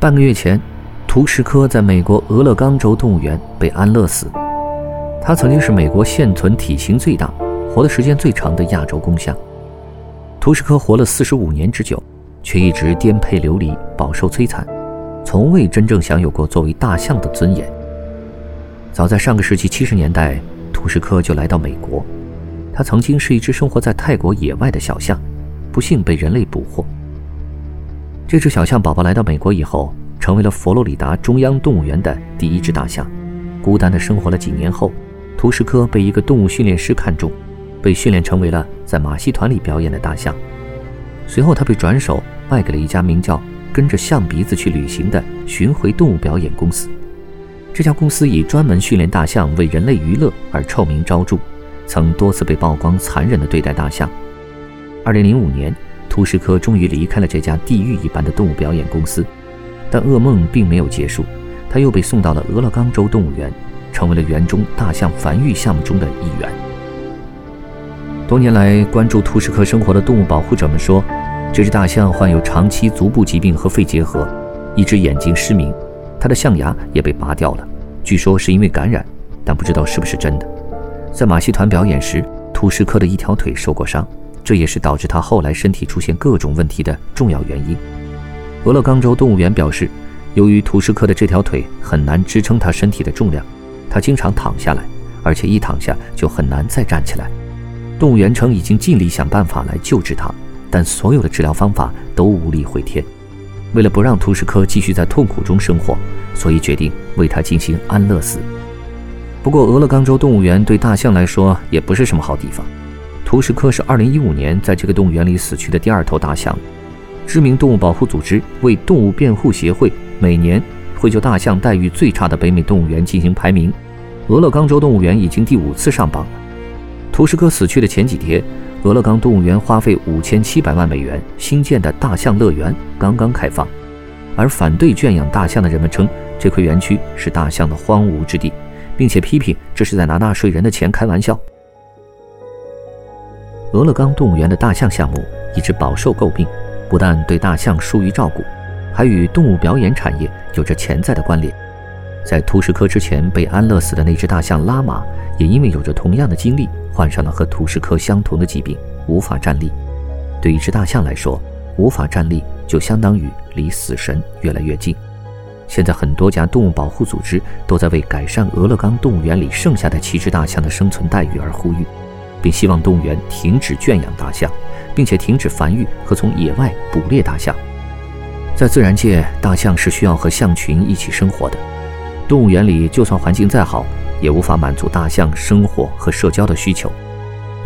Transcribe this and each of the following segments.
半个月前，图什科在美国俄勒冈州动物园被安乐死。他曾经是美国现存体型最大、活的时间最长的亚洲公象。图什科活了四十五年之久，却一直颠沛流离，饱受摧残，从未真正享有过作为大象的尊严。早在上个世纪七十年代，图什科就来到美国。他曾经是一只生活在泰国野外的小象，不幸被人类捕获。这只小象宝宝来到美国以后，成为了佛罗里达中央动物园的第一只大象。孤单的生活了几年后，图什科被一个动物训练师看中，被训练成为了在马戏团里表演的大象。随后，他被转手卖给了一家名叫“跟着象鼻子去旅行”的巡回动物表演公司。这家公司以专门训练大象为人类娱乐而臭名昭著，曾多次被曝光残忍地对待大象。二零零五年。图什科终于离开了这家地狱一般的动物表演公司，但噩梦并没有结束，他又被送到了俄勒冈州动物园，成为了园中大象繁育项目中的一员。多年来关注图什科生活的动物保护者们说，这只大象患有长期足部疾病和肺结核，一只眼睛失明，它的象牙也被拔掉了，据说是因为感染，但不知道是不是真的。在马戏团表演时，图什科的一条腿受过伤。这也是导致他后来身体出现各种问题的重要原因。俄勒冈州动物园表示，由于图什科的这条腿很难支撑他身体的重量，他经常躺下来，而且一躺下就很难再站起来。动物园称已经尽力想办法来救治他，但所有的治疗方法都无力回天。为了不让图什科继续在痛苦中生活，所以决定为他进行安乐死。不过，俄勒冈州动物园对大象来说也不是什么好地方。图什科是2015年在这个动物园里死去的第二头大象。知名动物保护组织为动物辩护协会每年会就大象待遇最差的北美动物园进行排名。俄勒冈州动物园已经第五次上榜。图什科死去的前几天，俄勒冈动物园花费5700万美元新建的大象乐园刚刚开放，而反对圈养大象的人们称这块园区是大象的荒芜之地，并且批评这是在拿纳税人的钱开玩笑。俄勒冈动物园的大象项目一直饱受诟病，不但对大象疏于照顾，还与动物表演产业有着潜在的关联。在图什科之前被安乐死的那只大象拉玛，也因为有着同样的经历，患上了和图什科相同的疾病，无法站立。对一只大象来说，无法站立就相当于离死神越来越近。现在，很多家动物保护组织都在为改善俄勒冈动物园里剩下的七只大象的生存待遇而呼吁。并希望动物园停止圈养大象，并且停止繁育和从野外捕猎大象。在自然界，大象是需要和象群一起生活的。动物园里，就算环境再好，也无法满足大象生活和社交的需求。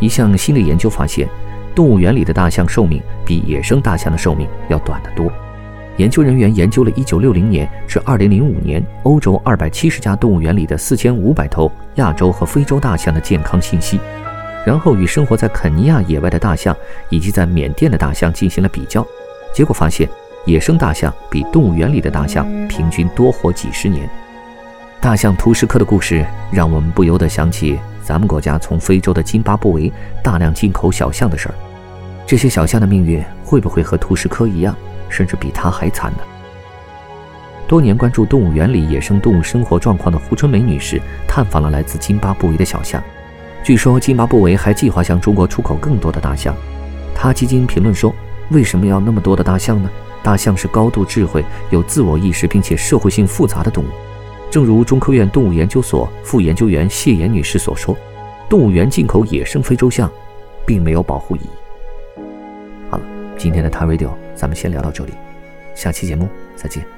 一项新的研究发现，动物园里的大象寿命比野生大象的寿命要短得多。研究人员研究了1960年至2005年欧洲270家动物园里的4500头亚洲和非洲大象的健康信息。然后与生活在肯尼亚野外的大象以及在缅甸的大象进行了比较，结果发现，野生大象比动物园里的大象平均多活几十年。大象图什科的故事让我们不由得想起咱们国家从非洲的津巴布韦大量进口小象的事儿。这些小象的命运会不会和图什科一样，甚至比它还惨呢？多年关注动物园里野生动物生活状况的胡春梅女士探访了来自津巴布韦的小象。据说津巴布韦还计划向中国出口更多的大象。他基金评论说：“为什么要那么多的大象呢？大象是高度智慧、有自我意识并且社会性复杂的动物。正如中科院动物研究所副研究员谢岩女士所说，动物园进口野生非洲象，并没有保护意义。”好了，今天的 t Radio 咱们先聊到这里，下期节目再见。